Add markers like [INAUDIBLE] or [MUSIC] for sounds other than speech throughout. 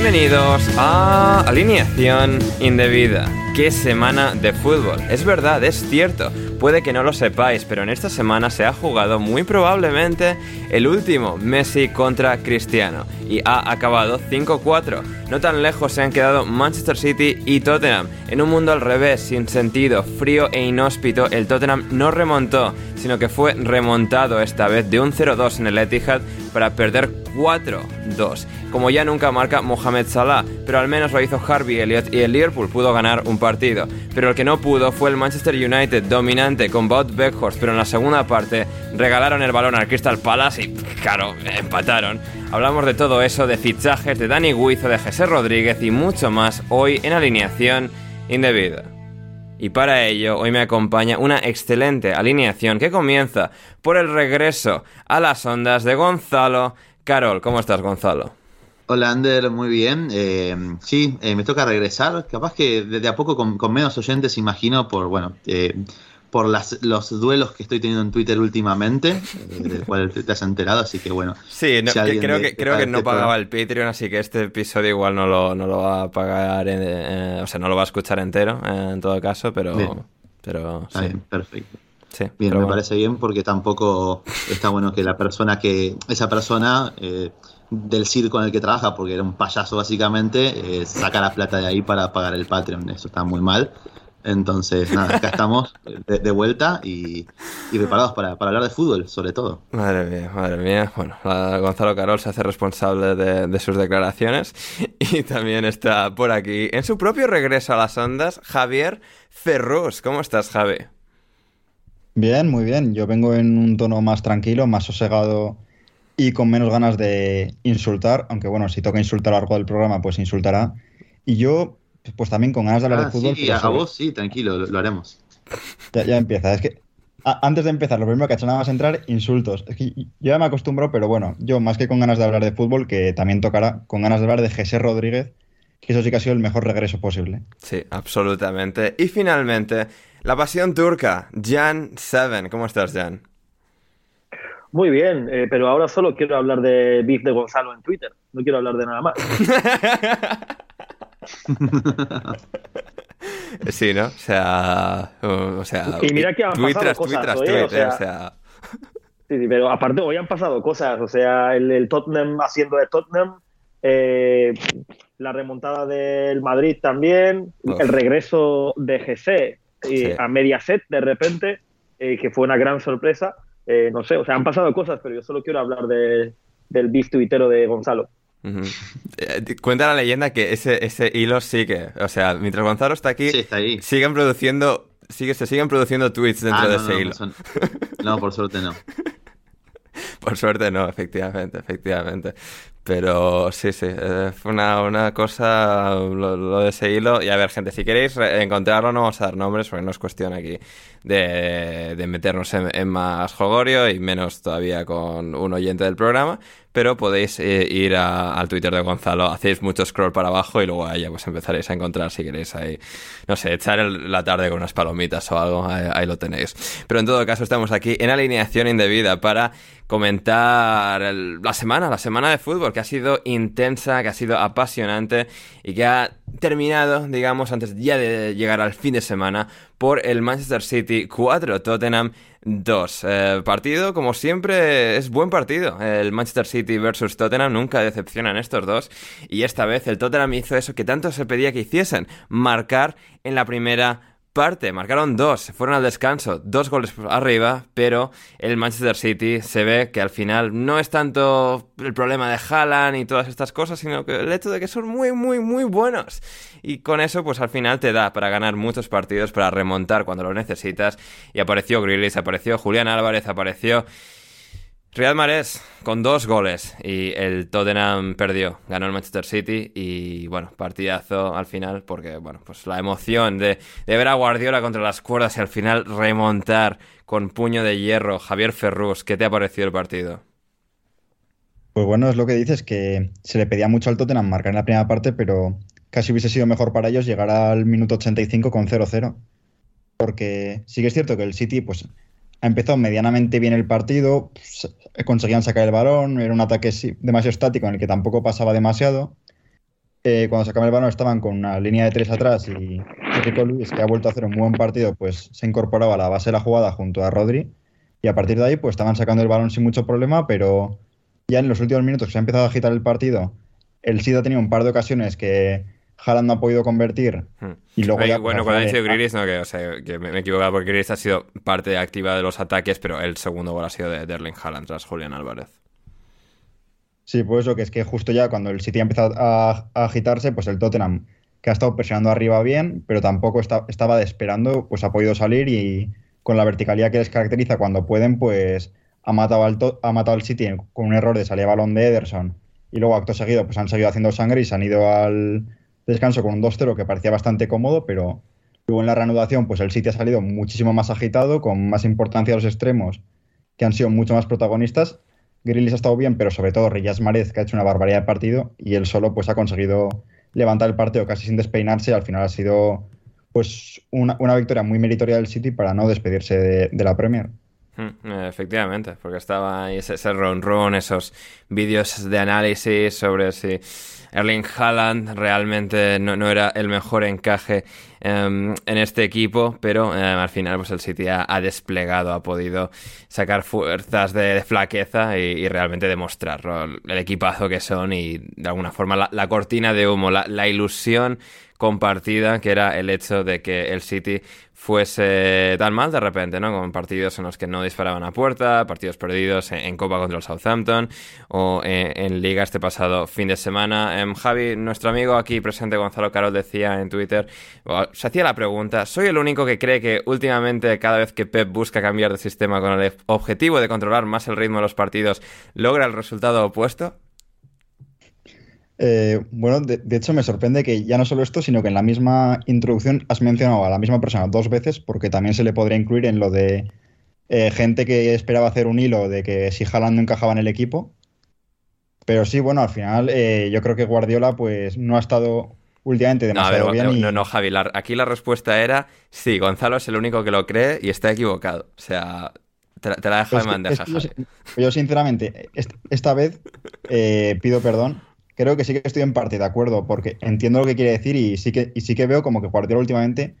Bienvenidos a Alineación Indebida. ¡Qué semana de fútbol! Es verdad, es cierto. Puede que no lo sepáis, pero en esta semana se ha jugado muy probablemente el último Messi contra Cristiano y ha acabado 5-4. No tan lejos se han quedado Manchester City y Tottenham. En un mundo al revés, sin sentido, frío e inhóspito, el Tottenham no remontó, sino que fue remontado esta vez de un 0-2 en el Etihad para perder 4-2. Como ya nunca marca Mohamed Salah, pero al menos lo hizo Harvey Elliott y el Liverpool pudo ganar un partido. Pero el que no pudo fue el Manchester United, dominante con Bout Beckhorst, pero en la segunda parte regalaron el balón al Crystal Palace y, claro, empataron. Hablamos de todo eso, de fichajes, de Dani Guizo, de José Rodríguez y mucho más hoy en alineación indebida. Y para ello, hoy me acompaña una excelente alineación que comienza por el regreso a las ondas de Gonzalo Carol. ¿Cómo estás, Gonzalo? Hola, Ander, muy bien. Eh, sí, eh, me toca regresar. Capaz que de a poco con, menos oyentes, imagino, por, bueno, eh, por las, los duelos que estoy teniendo en Twitter últimamente, eh, del cual te has enterado, así que bueno. Sí, creo, que, creo que no pagaba el Patreon, así que este episodio igual no lo, no lo va a pagar, o sea, no lo va a escuchar entero, en todo caso, pero... pero sí. perfecto. Sí, bien, me parece bien porque tampoco está bueno que la persona que, esa persona eh, del circo en el que trabaja, porque era un payaso básicamente, eh, saca la plata de ahí para pagar el Patreon. Eso está muy mal. Entonces, nada, acá estamos de, vuelta y, preparados para, hablar de fútbol, sobre todo. Madre mía, madre mía. Bueno, Gonzalo Carol se hace responsable de, sus declaraciones [LAUGHS] y también está por aquí, en su propio regreso a las ondas, Javier Ferrus. ¿Cómo estás, Javi? Bien, muy bien. Yo vengo en un tono más tranquilo, más sosegado y con menos ganas de insultar, aunque bueno, si toca insultar a lo largo del programa, pues insultará. Y yo pues también con ganas de hablar de ah, fútbol. Sí, a, vos sí, tranquilo, lo, haremos. Ya, empieza. Es que antes de empezar, lo primero que ha hecho nada más entrar, insultos. Es que yo ya me acostumbro, pero bueno, yo más que con ganas de hablar de fútbol, que también tocará, con ganas de hablar de José Rodríguez, que eso sí que ha sido el mejor regreso posible. Sí, absolutamente. Y finalmente, la pasión turca, Jan Seven. ¿Cómo estás, Jan? Muy bien, eh, pero ahora solo quiero hablar de Big de Gonzalo en Twitter. No quiero hablar de nada más. [LAUGHS] [LAUGHS] sí, ¿no? O sea, o sea, y mira que han pasado cosas, ¿eh? o, sea, Sí, sí, pero aparte hoy han pasado cosas, o sea, el, Tottenham haciendo de Tottenham, eh, la remontada del Madrid también, el regreso de GC eh, a Mediaset de repente, que fue una gran sorpresa, no sé, o sea, han pasado cosas, pero yo solo quiero hablar de, del beef tuitero de Gonzalo. Eh, cuenta la leyenda que ese, ese hilo sigue. O sea, mientras Gonzalo está aquí, siguen produciendo. Sigue, se siguen produciendo tweets dentro ah, de ese hilo. No, por suerte no. [LAUGHS] por suerte no, efectivamente, efectivamente. Pero sí, sí, fue una, una cosa lo, de ese hilo. Y a ver, gente, si queréis encontrarlo, no vamos a dar nombres porque no es cuestión aquí de, de meternos en, en, más jogorio y menos todavía con un oyente del programa pero podéis eh, ir al Twitter de Gonzalo, hacéis mucho scroll para abajo y luego ahí pues empezaréis a encontrar si queréis ahí, no sé, echar la tarde con unas palomitas o algo, ahí, lo tenéis. Pero en todo caso estamos aquí en alineación indebida para comentar la semana, la semana de fútbol, que ha sido intensa, que ha sido apasionante y que ha terminado, digamos, antes ya de llegar al fin de semana, por el Manchester City 4, Tottenham 2. Eh, partido, como siempre, es buen partido. El Manchester City versus Tottenham nunca decepcionan estos dos. Y esta vez el Tottenham hizo eso que tanto se pedía que hiciesen: marcar en la primera parte, marcaron dos, fueron al descanso, dos goles arriba, pero el Manchester City se ve que al final no es tanto el problema de Haaland y todas estas cosas, sino que el hecho de que son muy, muy, muy buenos. Y con eso, pues al final te da para ganar muchos partidos, para remontar cuando lo necesitas. Y apareció Grealish, apareció Julián Álvarez, apareció Real Marés con dos goles y el Tottenham perdió, ganó el Manchester City y bueno, partidazo al final porque bueno, pues la emoción de, ver a Guardiola contra las cuerdas y al final remontar con puño de hierro. Javier Ferrus, ¿qué te ha parecido el partido? Pues bueno, es lo que dices, que se le pedía mucho al Tottenham marcar en la primera parte, pero casi hubiese sido mejor para ellos llegar al minuto 85 con 0-0. Porque sí que es cierto que el City pues ha empezado medianamente bien el partido, pues, conseguían sacar el balón, era un ataque demasiado estático en el que tampoco pasaba demasiado. Eh, cuando sacaban el balón estaban con una línea de tres atrás y Rico Luis, que ha vuelto a hacer un buen partido, pues se incorporaba a la base de la jugada junto a Rodri y a partir de ahí pues estaban sacando el balón sin mucho problema, pero ya en los últimos minutos que se ha empezado a agitar el partido, el SIDA ha tenido un par de ocasiones que Haaland no ha podido convertir. Hmm. Y luego bueno, cuando ha dicho Grilis, no, que, o sea, que me, he equivocado porque Grilis ha sido parte activa de los ataques, pero el segundo gol ha sido de Derling Haaland tras Julián Álvarez. Sí, pues lo que es que justo ya cuando el City ha empezado a, agitarse, pues el Tottenham, que ha estado presionando arriba bien, pero tampoco estaba esperando, pues ha podido salir y con la verticalidad que les caracteriza cuando pueden, pues ha matado al, ha matado al City con un error de salir balón de Ederson. Y luego, acto seguido, pues han seguido haciendo sangre y se han ido al, descanso con un 2-0 que parecía bastante cómodo, pero luego en la reanudación pues el City ha salido muchísimo más agitado, con más importancia a los extremos, que han sido mucho más protagonistas. Grillis ha estado bien, pero sobre todo Riyaz Marez, que ha hecho una barbaridad de partido, y él solo pues ha conseguido levantar el partido casi sin despeinarse, al final ha sido pues una, victoria muy meritoria del City para no despedirse de, la Premier. Hmm, efectivamente, porque estaba ahí ese, ese esos vídeos de análisis sobre si Erling Haaland realmente no, era el mejor encaje em, en este equipo, pero em, al final pues el City ha, desplegado, ha podido sacar fuerzas de, flaqueza y, realmente demostrar el equipazo que son y de alguna forma la, cortina de humo, la ilusión compartida que era el hecho de que el City fuese tan mal de repente, ¿no? Con partidos en los que no disparaban a puerta, partidos perdidos en, Copa contra el Southampton o en, Liga este pasado fin de semana. Em, Javi, nuestro amigo aquí presente Gonzalo Carol decía en Twitter, se hacía la pregunta, ¿soy el único que cree que últimamente cada vez que Pep busca cambiar de sistema con el objetivo de controlar más el ritmo de los partidos, logra el resultado opuesto? Eh, bueno, de, hecho me sorprende que ya no solo esto, sino que en la misma introducción has mencionado a la misma persona dos veces, porque también se le podría incluir en lo de eh, gente que esperaba hacer un hilo de que si Haaland no encajaba en el equipo. Pero sí, bueno, al final eh, yo creo que Guardiola pues no ha estado últimamente demasiado no, bien. No, no, Javi, aquí la respuesta era sí, Gonzalo es el único que lo cree y está equivocado. O sea, te, la dejo de bandeja, Yo, yo, sinceramente, esta vez pido perdón creo que sí que estoy en parte de acuerdo, porque entiendo lo que quiere decir y sí que, y sí que veo como que Guardiola últimamente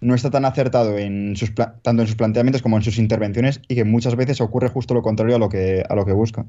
no está tan acertado en sus tanto en sus planteamientos como en sus intervenciones y que muchas veces ocurre justo lo contrario a lo que, a lo que busca.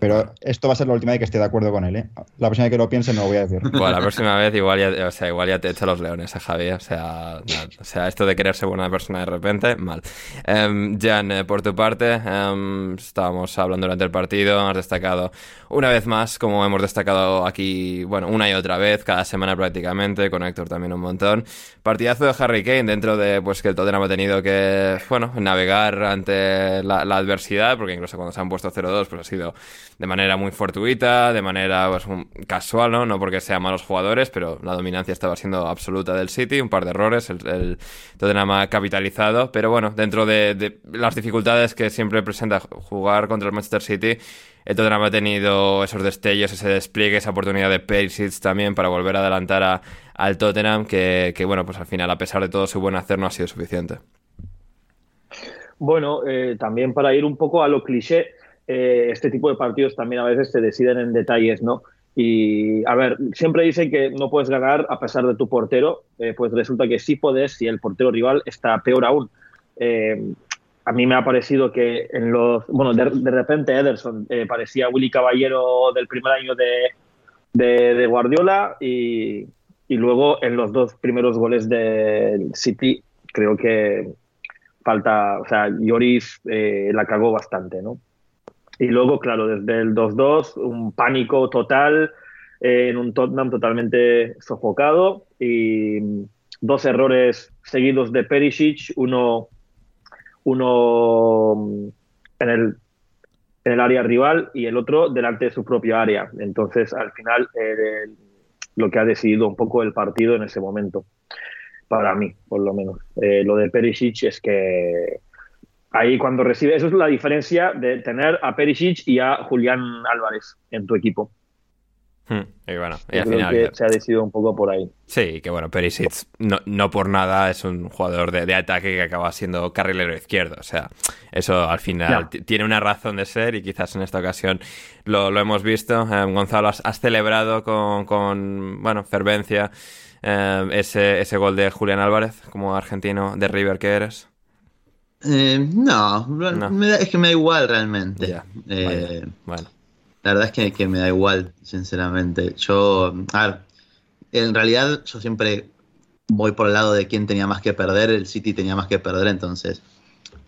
Pero esto va a ser la última vez que esté de acuerdo con él, ¿eh? La próxima vez que lo piense no lo voy a decir. Bueno, la próxima vez igual ya, o sea, igual ya te echa los leones, ¿eh, Javi? O sea, o sea, esto de querer ser buena persona de repente, mal. Um, Jan, eh, por tu parte, em, estábamos hablando durante el partido, has destacado una vez más, como hemos destacado aquí, bueno, una y otra vez, cada semana prácticamente, con Héctor también un montón. Partidazo de Harry Kane dentro de, pues, que el Tottenham ha tenido que, bueno, navegar ante la, la adversidad, porque incluso cuando se han puesto 0-2, pues ha sido de manera muy fortuita, de manera pues, casual, ¿no? No porque sean malos jugadores, pero la dominancia estaba siendo absoluta del City, un par de errores, el, Tottenham ha capitalizado, pero bueno, dentro de, las dificultades que siempre presenta jugar contra el Manchester City, el Tottenham ha tenido esos destellos, ese despliegue, esa oportunidad de Perisic también para volver a adelantar a, al Tottenham, que, bueno, pues al final, a pesar de todo su buen hacer, no ha sido suficiente. Bueno, eh, también para ir un poco a lo cliché, eh, este tipo de partidos también a veces se deciden en detalles, ¿no? Y a ver, siempre dicen que no puedes ganar a pesar de tu portero, eh, pues resulta que sí puedes si el portero rival está peor aún. Eh, a mí me ha parecido que en los. Bueno, de, repente Ederson parecía Willy Caballero del primer año de, de, Guardiola y, y, luego en los dos primeros goles del City creo que falta. O sea, Lloris la cagó bastante, ¿no? Y luego, claro, desde el 2-2, un pánico total eh, en un Tottenham totalmente sofocado y dos errores seguidos de Perisic, uno, uno en el, en el área rival y el otro delante de su propia área. Entonces, al final, lo que ha decidido un poco el partido en ese momento, para mí, por lo menos. Eh, lo de Perisic es que ahí cuando recibe, eso es la diferencia de tener a Perisic y a Julián Álvarez en tu equipo. Hmm, y bueno, y al final, se ha decidido un poco por ahí. Sí, que bueno, Perisic no, no por nada es un jugador de, ataque que acaba siendo carrilero izquierdo. O sea, eso al final tiene una razón de ser y quizás en esta ocasión lo, lo hemos visto. Eh, Gonzalo, has, celebrado con, con, bueno, fervencia eh, ese, ese gol de Julián Álvarez como argentino de River que eres. Eh, no, es que me da igual realmente. Eh, bueno. La verdad es que, me da igual, sinceramente. Yo, a ver, en realidad yo siempre voy por el lado de quién tenía más que perder, el City tenía más que perder, entonces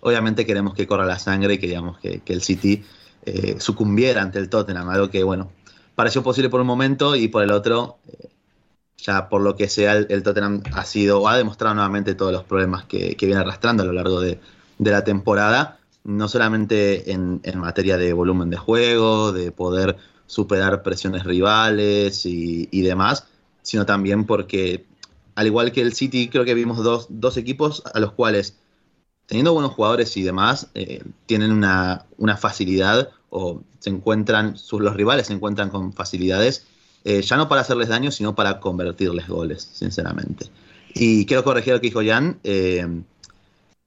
obviamente queremos que corra la sangre y queríamos que, el City eh, sucumbiera ante el Tottenham, algo que bueno, pareció posible por un momento y por el otro, ya por lo que sea, el, Tottenham ha sido o ha demostrado nuevamente todos los problemas que viene arrastrando a lo largo de, de la temporada, no solamente en, materia de volumen de juego, de poder superar presiones rivales y, demás, sino también porque, al igual que el City, creo que vimos dos, equipos a los cuales, teniendo buenos jugadores y demás, eh, tienen una, facilidad o se encuentran, los rivales se encuentran con facilidades, eh, ya no para hacerles daño, sino para convertirles goles, sinceramente. Y quiero corregir lo que dijo Jan. Eh,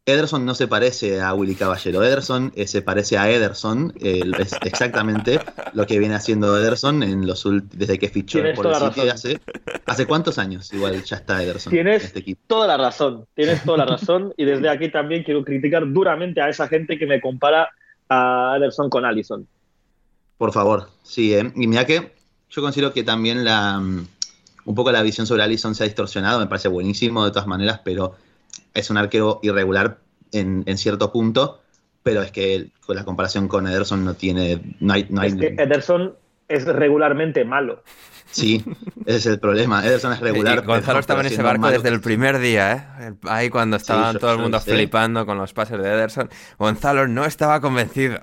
Ederson no se parece a Willy Caballero. Ederson eh, se parece a Ederson. es exactamente lo que viene haciendo Ederson en los desde que fichó por el City hace, hace cuántos años. Igual ya está Ederson. Tienes en este equipo. toda la razón. Tienes toda la razón. y desde aquí también quiero criticar duramente a esa gente que me compara a Ederson con Allison. Por favor, sí. ¿eh? Y mira que yo considero que también la mm, un poco la visión sobre Allison se ha distorsionado. Me parece buenísimo de todas maneras, pero es un arquero irregular en, cierto punto, pero es que con la comparación con Ederson no tiene. No hay, no hay... Es que Ederson es regularmente malo. Sí, ese es el problema. Ederson es regular. Gonzalo estaba en ese barco desde el primer día, ¿eh? Ahí cuando estaba todo el mundo flipando con los pases de Ederson. Gonzalo no estaba convencido.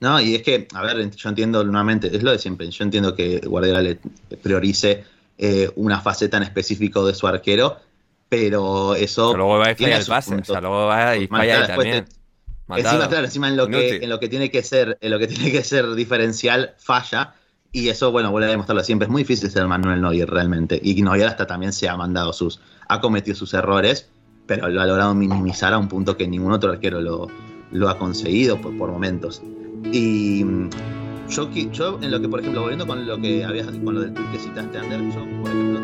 No, y es que, a ver, yo entiendo nuevamente, es lo de siempre. Yo entiendo que Guardiola le priorice eh, una faceta en específico de su arquero pero eso. luego va y falla el pase. O sea, luego va falla también. encima, claro, encima en lo, que, en lo que tiene que ser, en lo que [LAUGHS] tiene que ser diferencial, falla. Y eso, bueno, vuelve a demostrarlo siempre. Es muy difícil ser Manuel Neuer realmente. Y Neuer hasta también se ha mandado sus. ha cometido sus errores, pero lo ha logrado minimizar a un punto que ningún otro arquero lo, lo ha conseguido por, por momentos. Y mm, yo, yo, en lo que, por ejemplo, volviendo con lo que habías, con lo del que citaste, Ander, yo, por ejemplo,